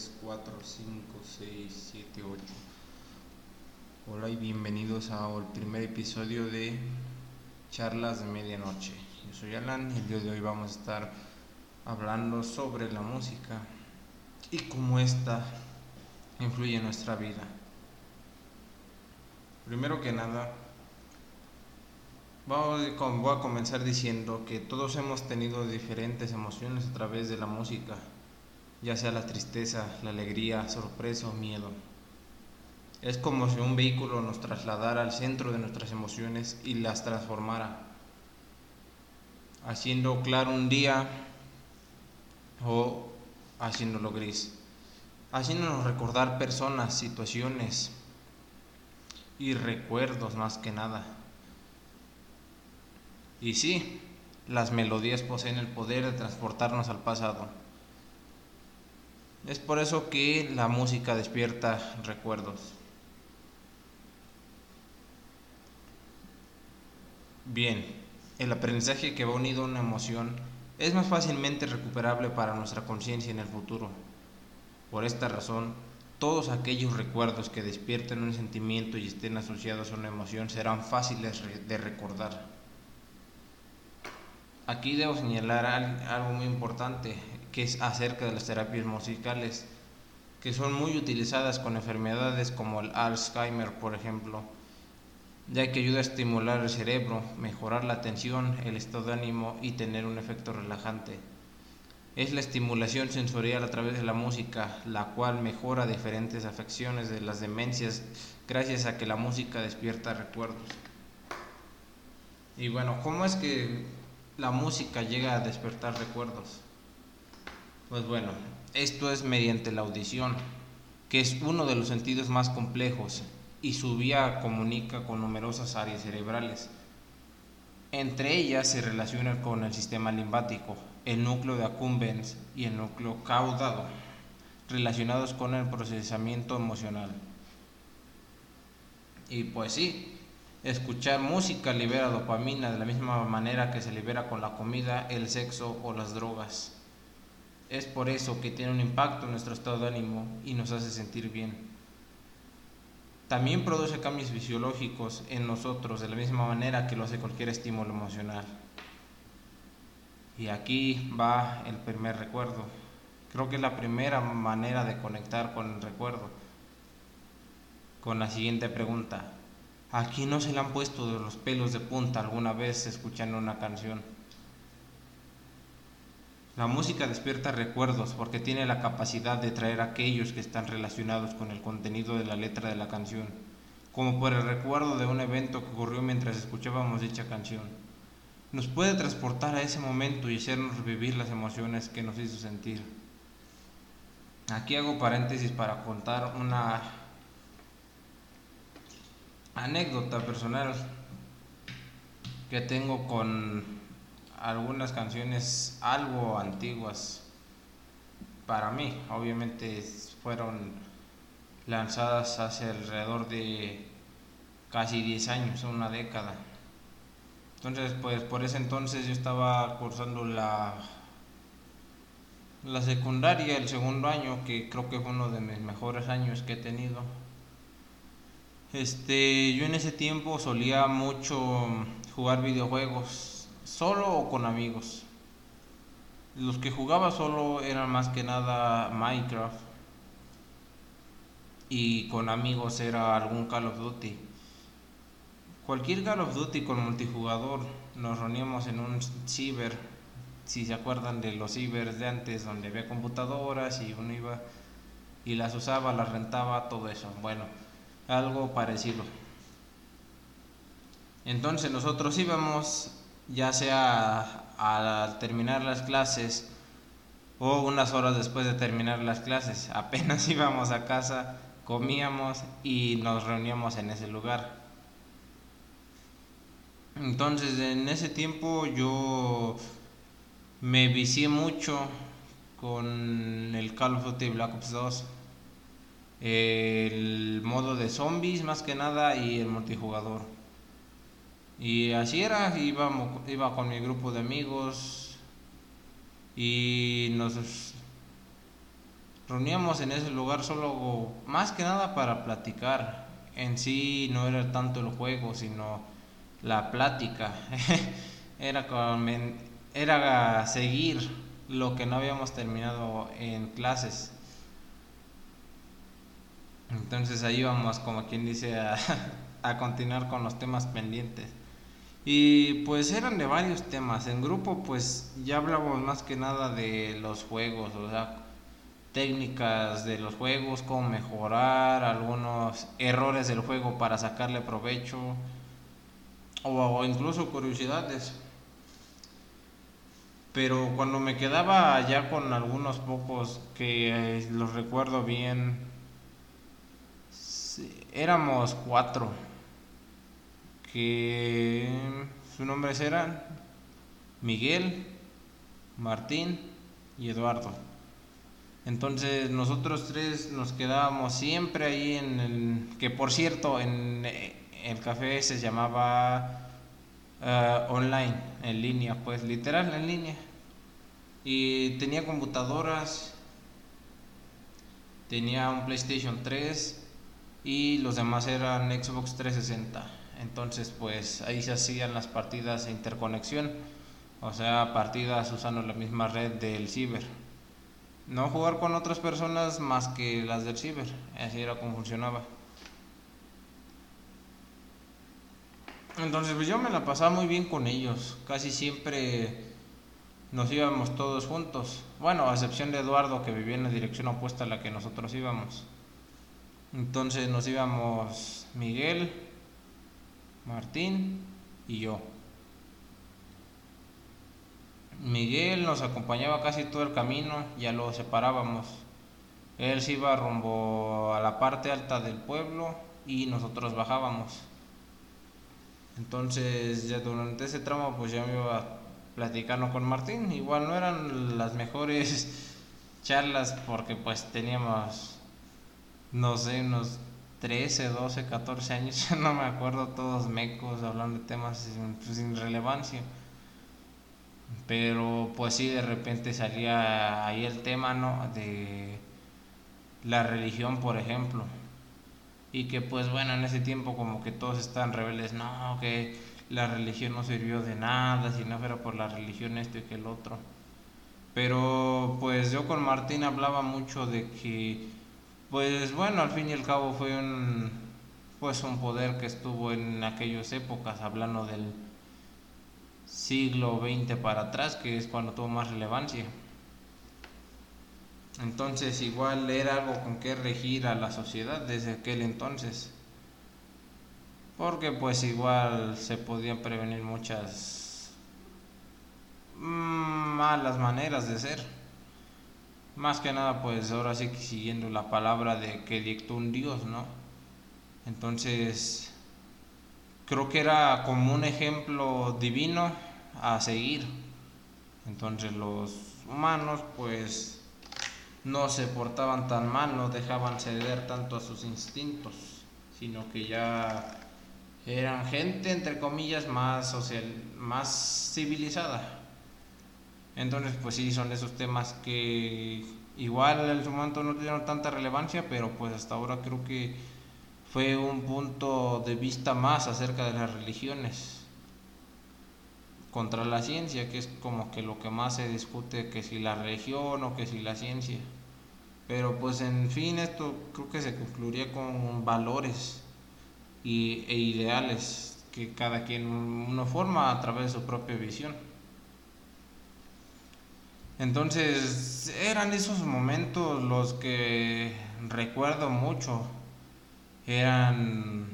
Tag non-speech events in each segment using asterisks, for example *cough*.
3, 4, 5, 6, 7, 8. Hola y bienvenidos al primer episodio de Charlas de Medianoche. Yo soy Alan y el día de hoy vamos a estar hablando sobre la música y cómo esta influye en nuestra vida. Primero que nada, voy a comenzar diciendo que todos hemos tenido diferentes emociones a través de la música ya sea la tristeza, la alegría, sorpresa o miedo. Es como si un vehículo nos trasladara al centro de nuestras emociones y las transformara, haciendo claro un día o haciéndolo gris, haciéndonos recordar personas, situaciones y recuerdos más que nada. Y sí, las melodías poseen el poder de transportarnos al pasado es por eso que la música despierta recuerdos. Bien, el aprendizaje que va unido a una emoción es más fácilmente recuperable para nuestra conciencia en el futuro. Por esta razón, todos aquellos recuerdos que despierten un sentimiento y estén asociados a una emoción serán fáciles de recordar. Aquí debo señalar algo muy importante que es acerca de las terapias musicales, que son muy utilizadas con enfermedades como el Alzheimer, por ejemplo, ya que ayuda a estimular el cerebro, mejorar la atención, el estado de ánimo y tener un efecto relajante. Es la estimulación sensorial a través de la música, la cual mejora diferentes afecciones de las demencias gracias a que la música despierta recuerdos. Y bueno, ¿cómo es que la música llega a despertar recuerdos? Pues bueno, esto es mediante la audición, que es uno de los sentidos más complejos y su vía comunica con numerosas áreas cerebrales. Entre ellas se relaciona con el sistema limbático, el núcleo de accumbens y el núcleo caudado, relacionados con el procesamiento emocional. Y pues sí, escuchar música libera dopamina de la misma manera que se libera con la comida, el sexo o las drogas. Es por eso que tiene un impacto en nuestro estado de ánimo y nos hace sentir bien. También produce cambios fisiológicos en nosotros de la misma manera que lo hace cualquier estímulo emocional. Y aquí va el primer recuerdo. Creo que es la primera manera de conectar con el recuerdo. Con la siguiente pregunta. ¿A quién no se le han puesto de los pelos de punta alguna vez escuchando una canción? La música despierta recuerdos porque tiene la capacidad de traer aquellos que están relacionados con el contenido de la letra de la canción, como por el recuerdo de un evento que ocurrió mientras escuchábamos dicha canción. Nos puede transportar a ese momento y hacernos revivir las emociones que nos hizo sentir. Aquí hago paréntesis para contar una anécdota personal que tengo con algunas canciones algo antiguas para mí. Obviamente fueron lanzadas hace alrededor de casi 10 años, una década. Entonces, pues por ese entonces yo estaba cursando la la secundaria, el segundo año, que creo que fue uno de mis mejores años que he tenido. Este, yo en ese tiempo solía mucho jugar videojuegos solo o con amigos. Los que jugaba solo eran más que nada Minecraft y con amigos era algún Call of Duty. Cualquier Call of Duty con multijugador nos reuníamos en un ciber, si se acuerdan de los cibers de antes donde había computadoras y uno iba y las usaba, las rentaba, todo eso. Bueno, algo parecido. Entonces nosotros íbamos ya sea al terminar las clases o unas horas después de terminar las clases. *laughs* Apenas íbamos a casa, comíamos y nos reuníamos en ese lugar. Entonces en ese tiempo yo me vicié mucho con el Call of Duty Black Ops 2. El modo de zombies más que nada y el multijugador. Y así era, iba con mi grupo de amigos y nos reuníamos en ese lugar solo más que nada para platicar. En sí no era tanto el juego, sino la plática. *laughs* era, con, era seguir lo que no habíamos terminado en clases. Entonces ahí vamos, como quien dice, a, *laughs* a continuar con los temas pendientes. Y pues eran de varios temas. En grupo pues ya hablábamos más que nada de los juegos, o sea, técnicas de los juegos, cómo mejorar, algunos errores del juego para sacarle provecho o, incluso curiosidades. Pero cuando me quedaba ya con algunos pocos que eh, los recuerdo bien, éramos cuatro que sus nombres eran Miguel, Martín y Eduardo. Entonces nosotros tres nos quedábamos siempre ahí en el que por cierto en el café se llamaba eh, online, en línea, pues literal en línea. Y tenía computadoras, tenía un PlayStation 3 y los demás eran Xbox 360. Entonces, pues ahí se hacían las partidas de interconexión, o sea, partidas usando la misma red del ciber. No jugar con otras personas más que las del ciber, así era como funcionaba. Entonces, pues yo me la pasaba muy bien con ellos, casi siempre nos íbamos todos juntos. Bueno, a excepción de Eduardo que vivía en la dirección opuesta a la que nosotros íbamos. Entonces nos íbamos Miguel, Martín y yo. Miguel nos acompañaba casi todo el camino, ya lo separábamos. Él se iba rumbo a la parte alta del pueblo y nosotros bajábamos. Entonces ya durante ese tramo pues ya me iba platicando con Martín. Igual no eran las mejores *laughs* charlas porque pues teníamos, no sé, unos 13, 12, 14 años, *laughs* ya no me acuerdo, todos mecos hablando de temas sin, pues, sin, relevancia. Pero pues sí, de repente salía ahí el tema, ¿no? De la religión, por ejemplo. Y que pues bueno, en ese tiempo como que todos están rebeldes, no, que la religión no sirvió de nada, si no fuera por la religión esto y que el otro. Pero pues yo con Martín hablaba mucho de que pues bueno, al fin y al cabo fue un, pues un poder que estuvo en aquellas épocas, hablando del siglo XX para atrás, que es cuando tuvo más relevancia. Entonces igual era algo con que regir a la sociedad desde aquel entonces. Porque pues igual se podían prevenir muchas mm, malas maneras de ser. Más que nada, pues ahora sí que siguiendo la palabra de que dictó un Dios, ¿no? Entonces, creo que era como un ejemplo divino a seguir. Entonces los humanos, pues, no se portaban tan mal, no dejaban ceder tanto a sus instintos, sino que ya eran gente, entre comillas, más social, más civilizada. Entonces, pues sí, son esos temas que igual en su momento no tuvieron tanta relevancia, pero pues hasta ahora creo que fue un punto de vista más acerca de las religiones contra la ciencia, que es como que lo que más se discute, que si la religión o que si la ciencia. Pero pues en fin, esto creo que se concluiría con valores y, e ideales que cada quien uno forma a través de su propia visión. Entonces eran esos momentos los que recuerdo mucho. Eran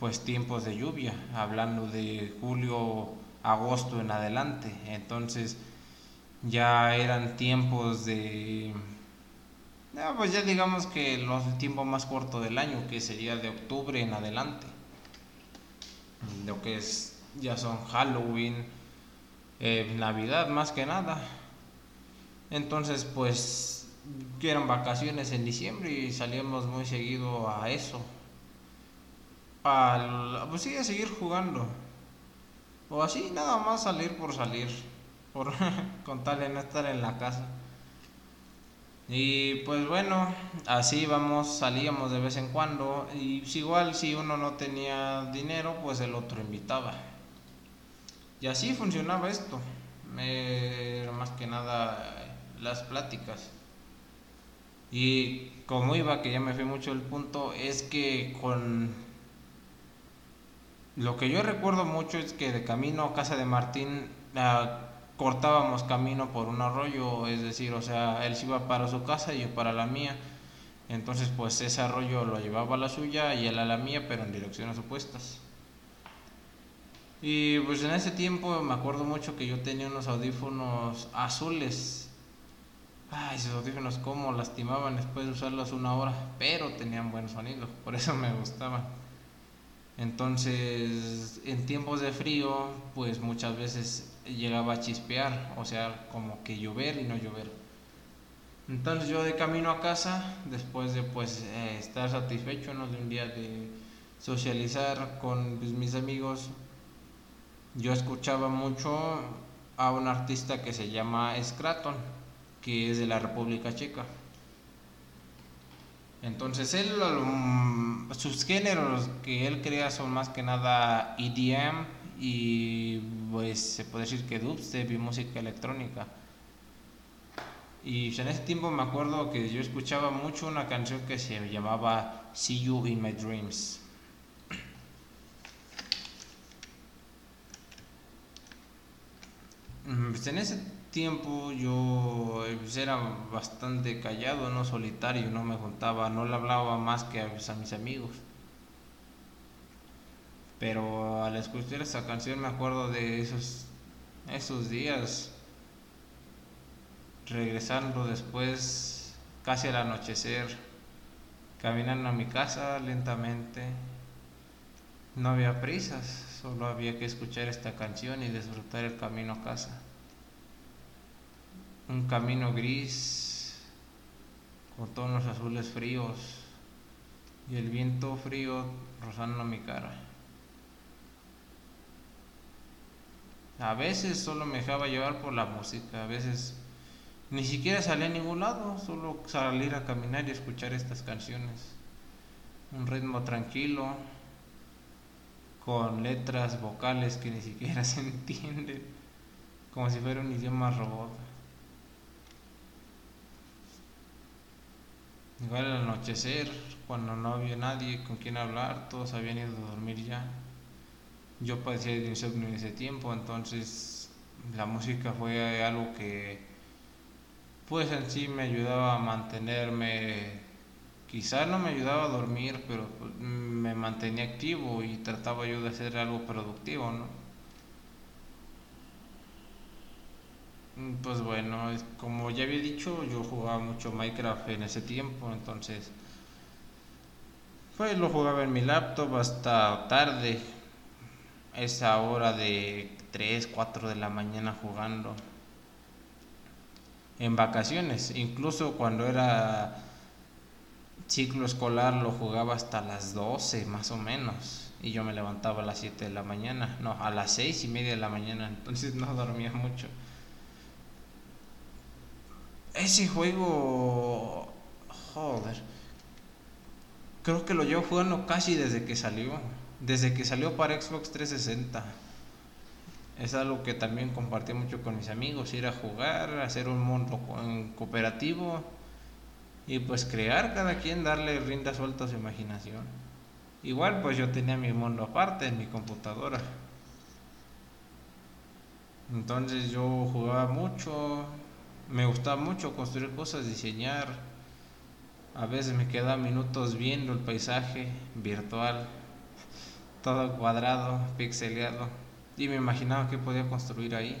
pues tiempos de lluvia, hablando de julio, agosto en adelante. Entonces ya eran tiempos de... pues ya digamos que los tiempos más corto del año, que sería de octubre en adelante. Lo que es, ya son Halloween, eh, Navidad más que nada. Entonces, pues, eran vacaciones en diciembre y salíamos muy seguido a eso. Al, pues sí, a seguir jugando. O así, nada más salir por salir. Por, *laughs* con tal de no estar en la casa. Y pues bueno, así vamos, salíamos de vez en cuando y igual si uno no tenía dinero, pues el otro invitaba. Y así funcionaba esto. Era más que nada las pláticas. Y como iba, que ya me fui mucho el punto, es que con... Lo que yo recuerdo mucho es que de camino a casa de Martín ah, cortábamos camino por un arroyo, es decir, o sea, él se iba para su casa y yo para la mía. Entonces, pues ese arroyo lo llevaba a la suya y él a la mía, pero en direcciones opuestas. Y pues en ese tiempo me acuerdo mucho que yo tenía unos audífonos azules. Ay, esos audífonos como lastimaban después de usarlos una hora, pero tenían buen sonido, por eso me gustaban. Entonces, en tiempos de frío, pues muchas veces llegaba a chispear, o sea, como que llover y no llover. Entonces yo de camino a casa, después de pues eh, estar satisfecho ¿no? de un día de socializar con pues, mis amigos, yo escuchaba mucho a un artista que se llama Scraton, que es de la República Checa. Entonces él, sus géneros que él crea son más que nada EDM y pues se puede decir que dubstep y música electrónica. Y en ese tiempo me acuerdo que yo escuchaba mucho una canción que se llamaba See You in My Dreams. Mm, pues en ese tiempo yo pues, era bastante callado, no solitario, no me juntaba, no le hablaba más que a, mis amigos. Pero al escuchar esa canción me acuerdo de esos, esos días, regresando después, casi al anochecer, caminando a mi casa lentamente. No había prisas, solo había que escuchar esta canción y disfrutar el camino a casa un camino gris con tonos azules fríos y el viento frío rozando mi cara. A veces solo me dejaba llevar por la música, a veces ni siquiera salía a ningún lado, solo salir a caminar y escuchar estas canciones. Un ritmo tranquilo, con letras vocales que ni siquiera *laughs* se entienden, como si fuera un idioma robot. Igual al anochecer, cuando no había nadie con quien hablar, todos habían ido a dormir ya. Yo padecía de insomnio en ese tiempo, entonces la música fue algo que pues en sí me ayudaba a mantenerme, quizás no me ayudaba a dormir, pero pues, me mantenía activo y trataba yo de hacer algo productivo, ¿no? Pues bueno, como ya había dicho, yo jugaba mucho Minecraft en ese tiempo, entonces pues lo jugaba en mi laptop hasta tarde, esa hora de 3, 4 de la mañana jugando. En vacaciones, incluso cuando era ciclo escolar lo jugaba hasta las 12 más o menos y yo me levantaba a las 7 de la mañana, no, a las 6 y media de la mañana, entonces no dormía mucho ese juego, joder, creo que lo llevo jugando casi desde que salió, desde que salió para Xbox 360. Es algo que también compartí mucho con mis amigos, ir a jugar, hacer un mundo cooperativo y pues crear cada quien, darle rienda suelta a su imaginación. Igual pues yo tenía mi mundo aparte en mi computadora. Entonces yo jugaba mucho, me gustaba mucho construir cosas, diseñar. A veces me quedaba minutos viendo el paisaje virtual, todo cuadrado, pixeleado, y me imaginaba que podía construir ahí.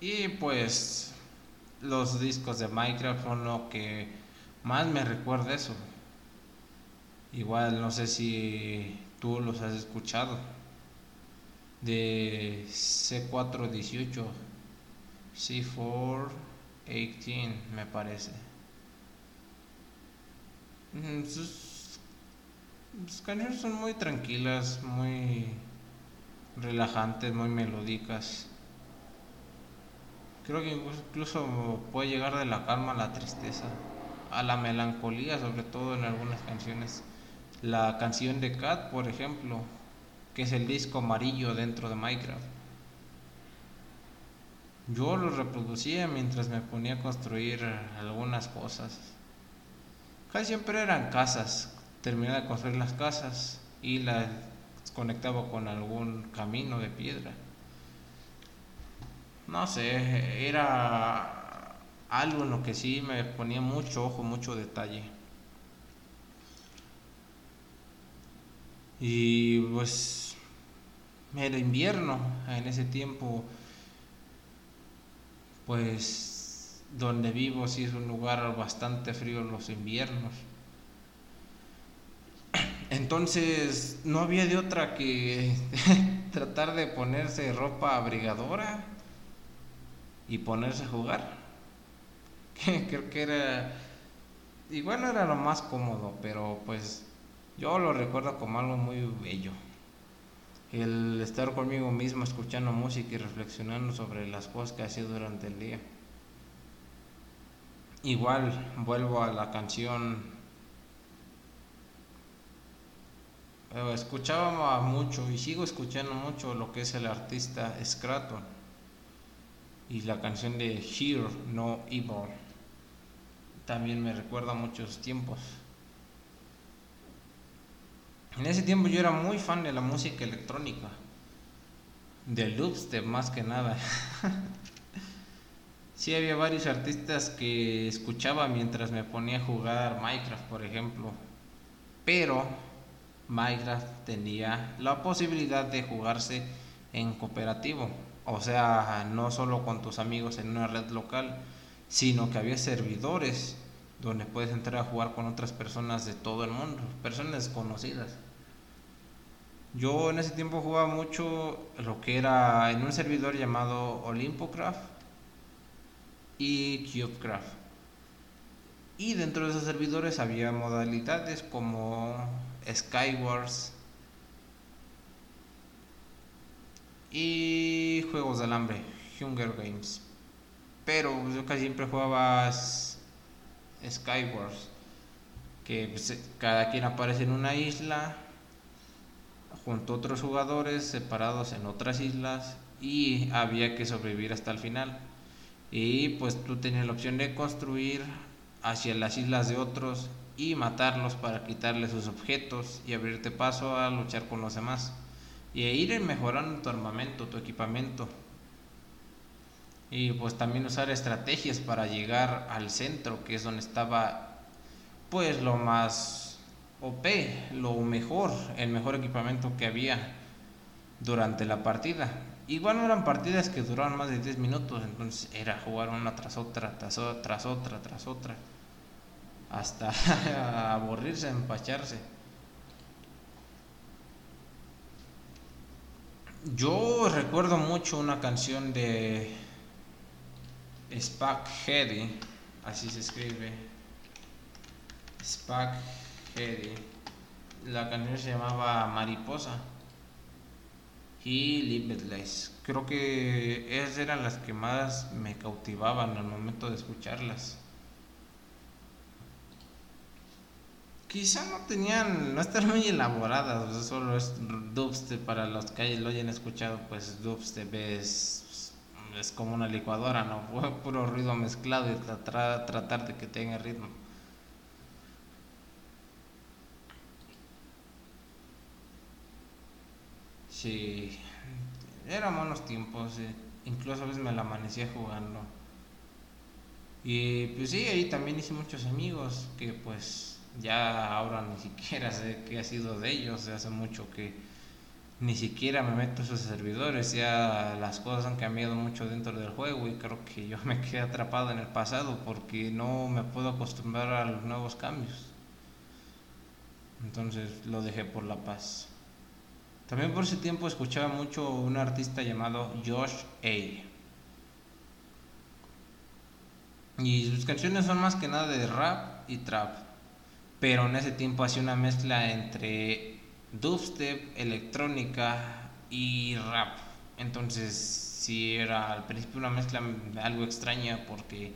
Y pues los discos de Minecraft son lo que más me recuerda eso. Igual no sé si tú los has escuchado de C418, C418 me parece. Mm, sus, canciones son muy tranquilas, muy relajantes, muy melódicas. Creo que incluso puede llegar de la calma a la tristeza, a la melancolía, sobre todo en algunas canciones. La canción de Cat, por ejemplo, que es el disco amarillo dentro de Minecraft. Yo lo reproducía mientras me ponía a construir algunas cosas. Casi siempre eran casas. Terminaba de construir las casas y las conectaba con algún camino de piedra. No sé, era algo en lo que sí me ponía mucho ojo, mucho detalle. Y pues era invierno en ese tiempo pues donde vivo sí es un lugar bastante frío en los inviernos. Entonces no había de otra que *laughs* tratar de ponerse ropa abrigadora y ponerse a jugar. *laughs* Creo que era igual no era lo más cómodo, pero pues yo lo recuerdo como algo muy bello el estar conmigo mismo escuchando música y reflexionando sobre las cosas que hacía durante el día. Igual vuelvo a la canción. Eh, escuchaba mucho y sigo escuchando mucho lo que es el artista Scraton y la canción de Here No Evil. También me recuerda a muchos tiempos. En ese tiempo yo era muy fan de la música electrónica, del dubstep más que nada. *laughs* sí había varios artistas que escuchaba mientras me ponía a jugar Minecraft, por ejemplo. Pero Minecraft tenía la posibilidad de jugarse en cooperativo. O sea, no solo con tus amigos en una red local, sino que había servidores donde puedes entrar a jugar con otras personas de todo el mundo, personas desconocidas. Yo en ese tiempo jugaba mucho lo que era en un servidor llamado Olympocraft y Cubecraft. Y dentro de esos servidores había modalidades como Skywars y juegos de alambre, Hunger Games. Pero yo casi siempre jugaba Skywars, que pues, cada quien aparece en una isla junto a otros jugadores separados en otras islas y había que sobrevivir hasta el final. Y pues tú tenías la opción de construir hacia las islas de otros y matarlos para quitarles sus objetos y abrirte paso a luchar con los demás. Y ir mejorando tu armamento, tu equipamiento. Y pues también usar estrategias para llegar al centro, que es donde estaba pues lo más OP, lo mejor, el mejor equipamiento que había durante la partida. Igual no eran partidas que duraban más de 10 minutos, entonces era jugar una tras otra, tras, tras otra, tras otra, hasta *laughs* aburrirse, empacharse. Yo recuerdo mucho una canción de Spack Heady, así se escribe. Spack la canción se llamaba Mariposa y Limitless. Creo que esas eran las que más me cautivaban al momento de escucharlas. Quizá no tenían, no están muy elaboradas, solo es dubstep para los que lo hayan escuchado, pues dubstep es, es como una licuadora, ¿no? *laughs* Puro ruido mezclado y tratar de que tenga ritmo. Sí, eran buenos tiempos, eh. incluso a veces me la amanecía jugando. Y pues sí, ahí también hice muchos amigos que pues ya ahora ni siquiera *laughs* sé qué ha sido de ellos, hace mucho que ni siquiera me meto a esos servidores, ya las cosas han cambiado mucho dentro del juego y creo que yo *laughs* me quedé atrapado en el pasado porque no me puedo acostumbrar a los nuevos cambios. Entonces lo dejé por la paz. También por ese tiempo escuchaba mucho un artista llamado Josh A. Y sus canciones son más que nada de rap y trap. Pero en ese tiempo hacía una mezcla entre dubstep, electrónica y rap. Entonces, sí era al principio una mezcla algo extraña porque,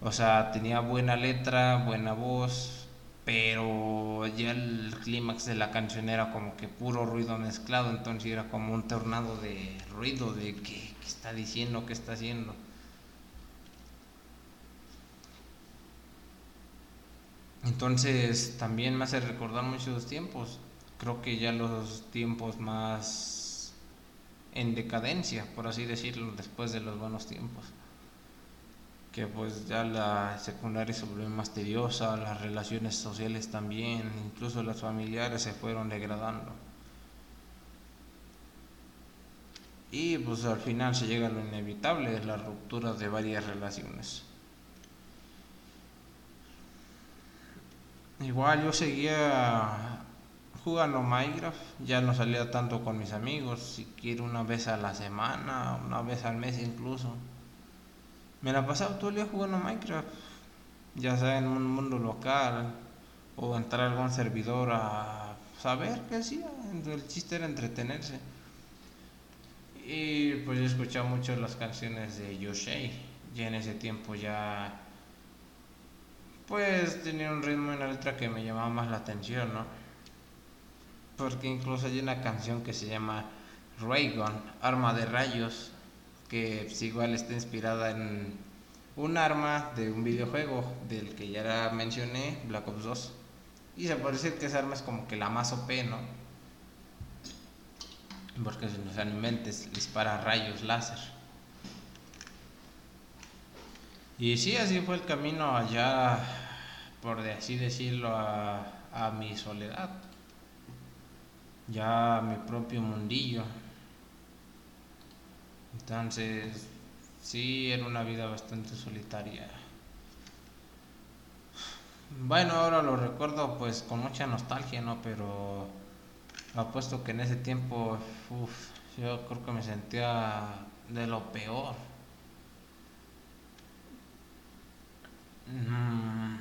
o sea, tenía buena letra, buena voz, pero ya el clímax de la canción era como que puro ruido mezclado, entonces era como un tornado de ruido, de qué, qué está diciendo, qué está haciendo. Entonces también me hace recordar muchos tiempos. Creo que ya los tiempos más en decadencia, por así decirlo, después de los buenos tiempos. Que pues ya la secundaria se volvió más tediosa, las relaciones sociales también, incluso las familiares se fueron degradando. Y pues al final se llega a lo inevitable, la ruptura de varias relaciones. Igual yo seguía jugando Minecraft, ya no salía tanto con mis amigos, si quiero una vez a la semana, una vez al mes incluso. Me la pasaba todo el día jugando Minecraft, ya sea en un mundo local o entrar a algún servidor a saber qué hacía, el chiste era entretenerse. Y pues yo escuchaba mucho las canciones de Yoshei, ya en ese tiempo ya pues tenía un ritmo y una letra que me llamaba más la atención, ¿no? Porque incluso hay una canción que se llama Raygun, Arma de Rayos, que pues, igual está inspirada en un arma de un videojuego del que ya mencioné, Black Ops 2. Y se puede decir que esa arma es como que la más OP, ¿no? Porque si no se inventes, dispara rayos láser. Y sí, así fue el camino allá, por así decirlo, a, a mi soledad. Ya mi propio mundillo. Entonces, sí, era una vida bastante solitaria. Bueno, ahora lo recuerdo pues con mucha nostalgia, ¿no? Pero apuesto que en ese tiempo, uff, yo creo que me sentía de lo peor. Mm.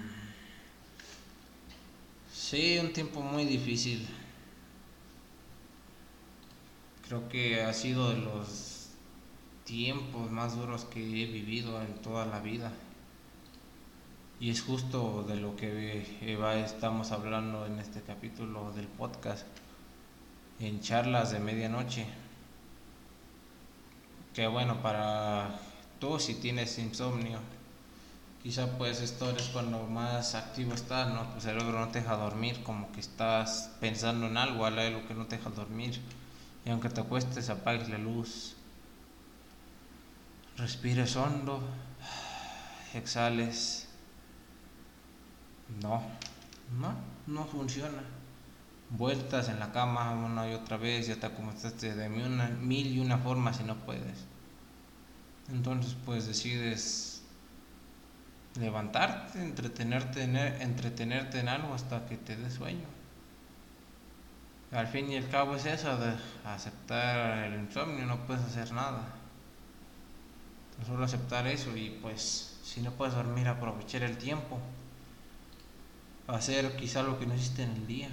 Sí, un tiempo muy difícil. Creo que ha sido de los tiempos más duros que he vivido en toda la vida. Y es justo de lo que Eva estamos hablando en este capítulo del podcast, en charlas de medianoche. Que bueno, para tú si tienes insomnio, quizá pues esto es cuando más activo estás, ¿no? Tu cerebro no te deja dormir, como que estás pensando en algo, algo que no te deja dormir. Y aunque te acuestes, apagues la luz. Respires hondo, exhales. No, no, no funciona. Vueltas en la cama una y otra vez, ya te acomodaste de mil y una formas y no puedes. Entonces pues decides levantarte, entretenerte en, e, entretenerte en algo hasta que te dé sueño. Al fin y al cabo es eso, de aceptar el insomnio, no puedes hacer nada. Solo aceptar eso y pues si no puedes dormir aprovechar el tiempo. Hacer quizá lo que no hiciste en el día.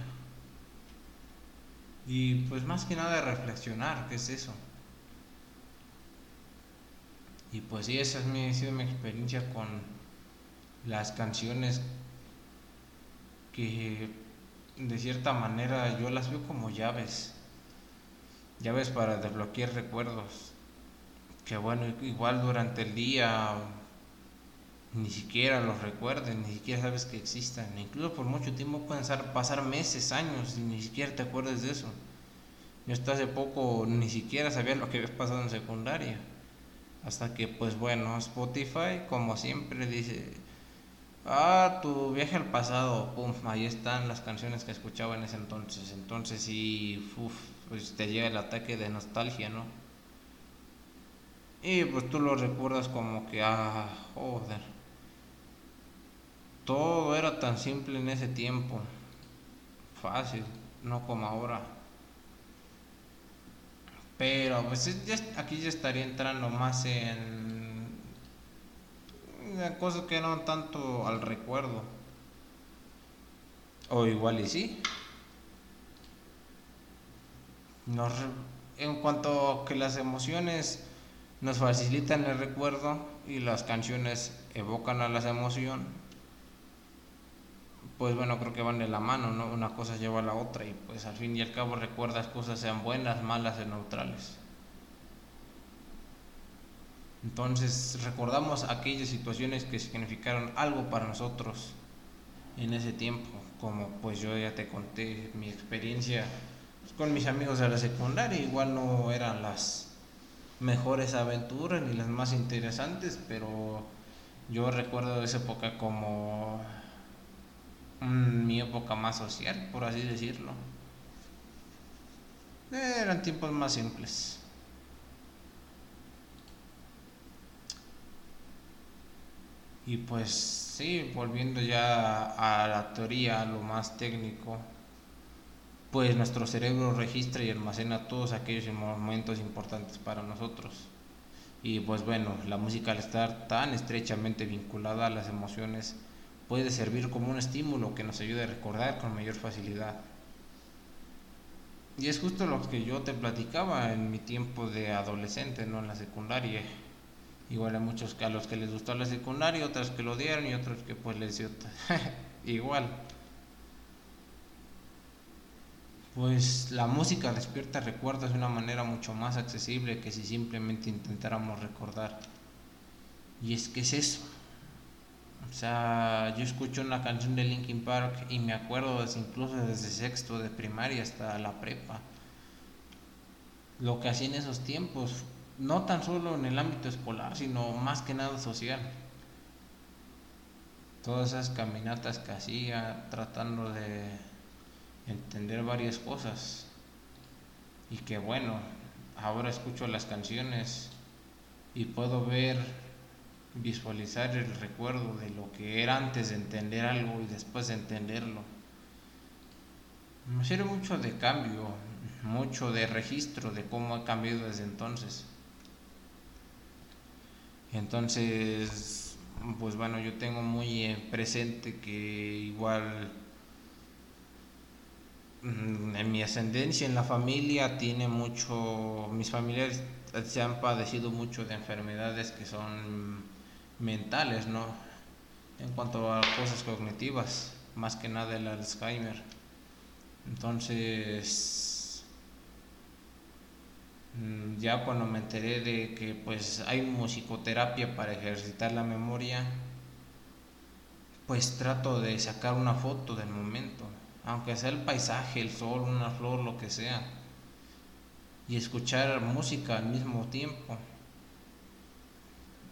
Y pues más que nada reflexionar, ¿qué es eso? Y pues sí, esa es mi, ha sido mi experiencia con las canciones que de cierta manera yo las veo como llaves, llaves para desbloquear recuerdos, que bueno, igual durante el día ni siquiera los recuerdes, ni siquiera sabes que existan, incluso por mucho tiempo pueden pasar meses, años y ni siquiera te acuerdes de eso. Yo hasta hace poco ni siquiera sabía lo que había pasado en secundaria. Hasta que, pues bueno, Spotify, como siempre, dice, Ah, tu viaje al pasado, pum, ahí están las canciones que escuchaba en ese entonces. Entonces uf, pues te llega el ataque de nostalgia, ¿no? Y pues tú lo recuerdas como que, ah, joder. Todo era tan simple en ese tiempo. Fácil, no como ahora. Pero pues ya, aquí ya estaría entrando más en cosas que no tanto al recuerdo. O igual y sí. en cuanto a que las emociones nos facilitan el recuerdo y las canciones evocan a la emoción, pues bueno, creo que van de la mano, ¿no? Una cosa lleva a la otra y pues al fin y al cabo recuerdas cosas sean buenas, malas o neutrales. Entonces recordamos aquellas situaciones que significaron algo para nosotros en ese tiempo, como pues yo ya te conté mi experiencia con mis amigos de la secundaria, igual no eran las mejores aventuras ni las más interesantes, pero yo recuerdo esa época como mi época más social, por así decirlo. Eran tiempos más simples. Y pues sí, volviendo ya a la teoría, a lo más técnico, pues nuestro cerebro registra y almacena todos aquellos momentos importantes para nosotros. Y pues bueno, la música al estar tan estrechamente vinculada a las emociones puede servir como un estímulo que nos ayude a recordar con mayor facilidad. Y es justo lo que yo te platicaba en mi tiempo de adolescente, no en la secundaria. Igual hay muchos a los que les gustó la secundaria, otros que lo dieron y otros que pues les dio *laughs* igual. Pues la música despierta recuerdos de una manera mucho más accesible que si simplemente intentáramos recordar. Y es que es eso. O sea, yo escucho una canción de Linkin Park y me acuerdo incluso desde sexto de primaria hasta la prepa. Lo que hacía en esos tiempos no tan solo en el ámbito escolar, sino más que nada social. Todas esas caminatas que hacía tratando de entender varias cosas. Y que bueno, ahora escucho las canciones y puedo ver, visualizar el recuerdo de lo que era antes de entender algo y después de entenderlo. Me sirve mucho de cambio, mucho de registro de cómo ha cambiado desde entonces. Entonces, pues bueno, yo tengo muy presente que igual mm, en mi ascendencia en la familia tiene mucho, mis familiares se han padecido mucho de enfermedades que son mentales, ¿no? En cuanto a cosas cognitivas, más que nada el Alzheimer. Entonces, ya cuando me enteré de que pues hay musicoterapia para ejercitar la memoria, pues trato de sacar una foto del momento, aunque sea el paisaje, el sol, una flor, lo que sea, y escuchar música al mismo tiempo.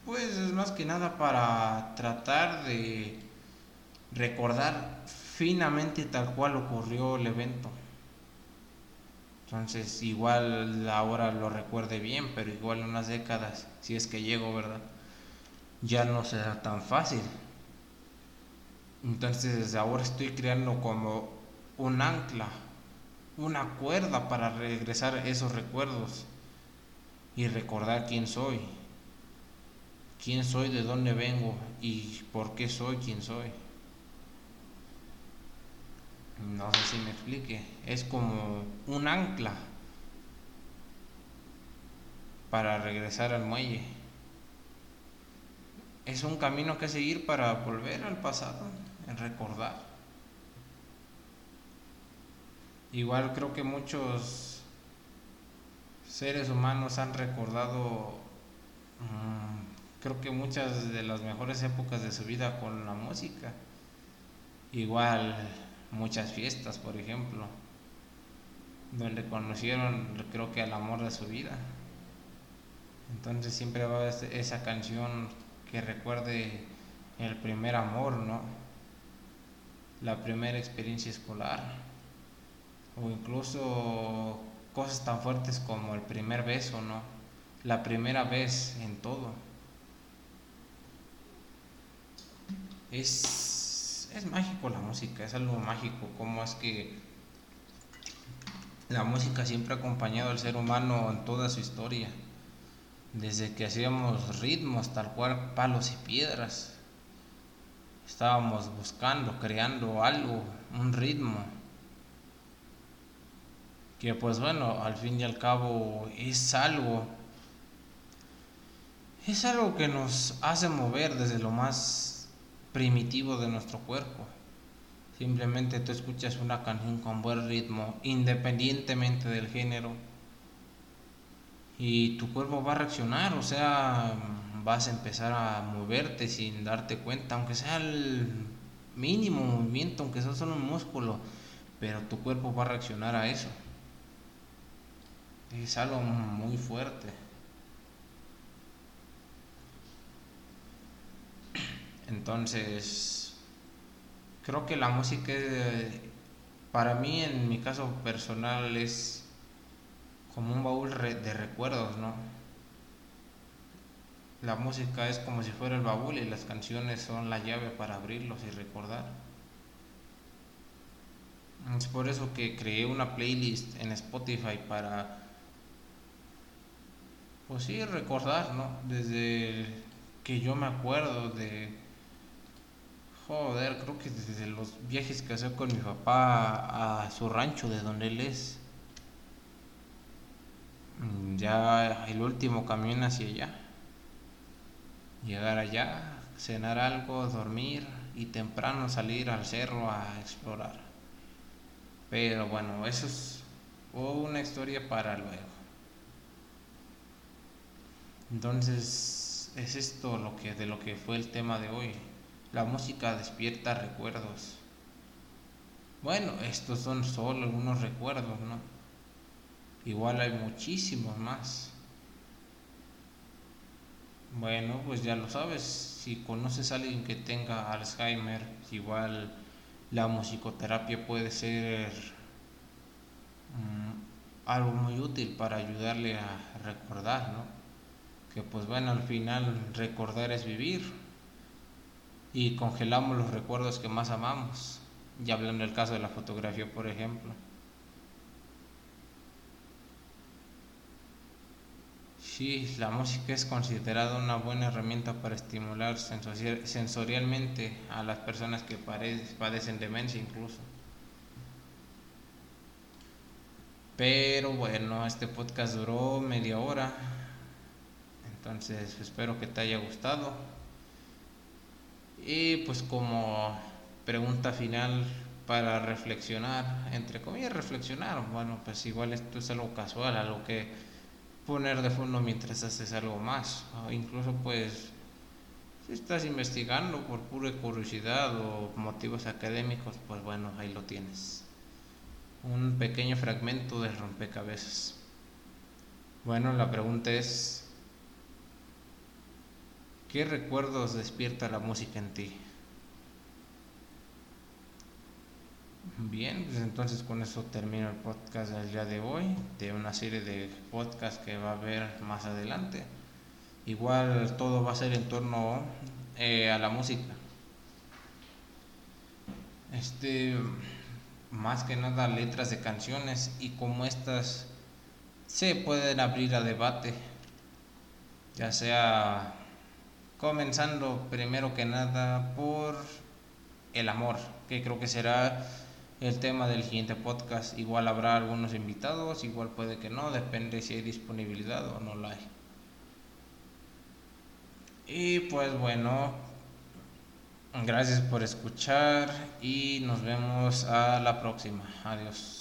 Pues es más que nada para tratar de recordar finamente tal cual ocurrió el evento. Entonces, igual ahora lo recuerde bien, pero igual en unas décadas, si es que llego, ¿verdad? Ya no será tan fácil. Entonces, ahora estoy creando como un ancla, una cuerda para regresar esos recuerdos y recordar quién soy. Quién soy, de dónde vengo y por qué soy quien soy. No sé si me explique. Es como un ancla para regresar al muelle. Es un camino que seguir para volver al pasado, en recordar. Igual creo que muchos seres humanos han recordado, mm, creo que muchas de las mejores épocas de su vida con la música. Igual muchas fiestas, por ejemplo, donde conocieron creo que al amor de su vida. Entonces siempre va a haber esa canción que recuerde el primer amor, ¿no? La primera experiencia escolar. O incluso cosas tan fuertes como el primer beso, ¿no? La primera vez en todo. Es es mágico la música, es algo mágico, como es que la música siempre ha acompañado al ser humano en toda su historia, desde que hacíamos ritmos tal cual palos y piedras, estábamos buscando, creando algo, un ritmo. que pues bueno, al fin y al cabo es algo, es algo que nos hace mover desde lo más primitivo de nuestro cuerpo. Simplemente tú escuchas una canción con buen ritmo, independientemente del género, y tu cuerpo va a reaccionar, o sea, vas a empezar a moverte sin darte cuenta, aunque sea el mínimo movimiento, aunque sea solo un músculo, pero tu cuerpo va a reaccionar a eso. Es algo muy fuerte. Entonces, creo que la música, para mí, en mi caso personal, es como un baúl de recuerdos, ¿no? La música es como si fuera el baúl y las canciones son la llave para abrirlos y recordar. Es por eso que creé una playlist en Spotify para, pues sí, recordar, ¿no? Desde que yo me acuerdo de, joder, creo que desde los viajes que hacía con mi papá a su rancho de donde él es. Mm, ya el último camino hacia allá. Llegar allá, cenar algo, dormir y temprano salir al cerro a explorar. Pero bueno, eso es una historia para luego. Entonces, es esto lo que de lo que fue el tema de hoy. La música despierta recuerdos. Bueno, estos son solo algunos recuerdos, ¿no? Igual hay muchísimos más. Bueno, pues ya lo sabes. Si conoces a alguien que tenga Alzheimer, igual la musicoterapia puede ser mm, algo muy útil para ayudarle a recordar, ¿no? Que pues bueno, al final recordar es vivir y congelamos los recuerdos que más amamos. Ya hablando del caso de la fotografía, por ejemplo. Sí, la música es considerada una buena herramienta para estimular sensorialmente a las personas que padecen demencia incluso. Pero bueno, este podcast duró media hora. Entonces espero que te haya gustado. Y pues como pregunta final para reflexionar, entre comillas reflexionar, bueno, pues igual esto es algo casual, algo que poner de fondo mientras haces algo más. O incluso pues si estás investigando por pura curiosidad o motivos académicos, pues bueno, ahí lo tienes. Un pequeño fragmento de rompecabezas. Bueno, la pregunta es, ¿qué recuerdos despierta la música en ti? Bien, pues entonces con eso termino el podcast del día de hoy, de una serie de podcasts que va a haber más adelante. Igual todo va a ser en torno eh, a la música. Este, más que nada letras de canciones y como estas se pueden abrir a debate, ya sea comenzando primero que nada por el amor, que creo que será el tema del siguiente podcast. Igual habrá algunos invitados, igual puede que no, depende si hay disponibilidad o no la hay. Y pues bueno, gracias por escuchar y nos vemos a la próxima. Adiós.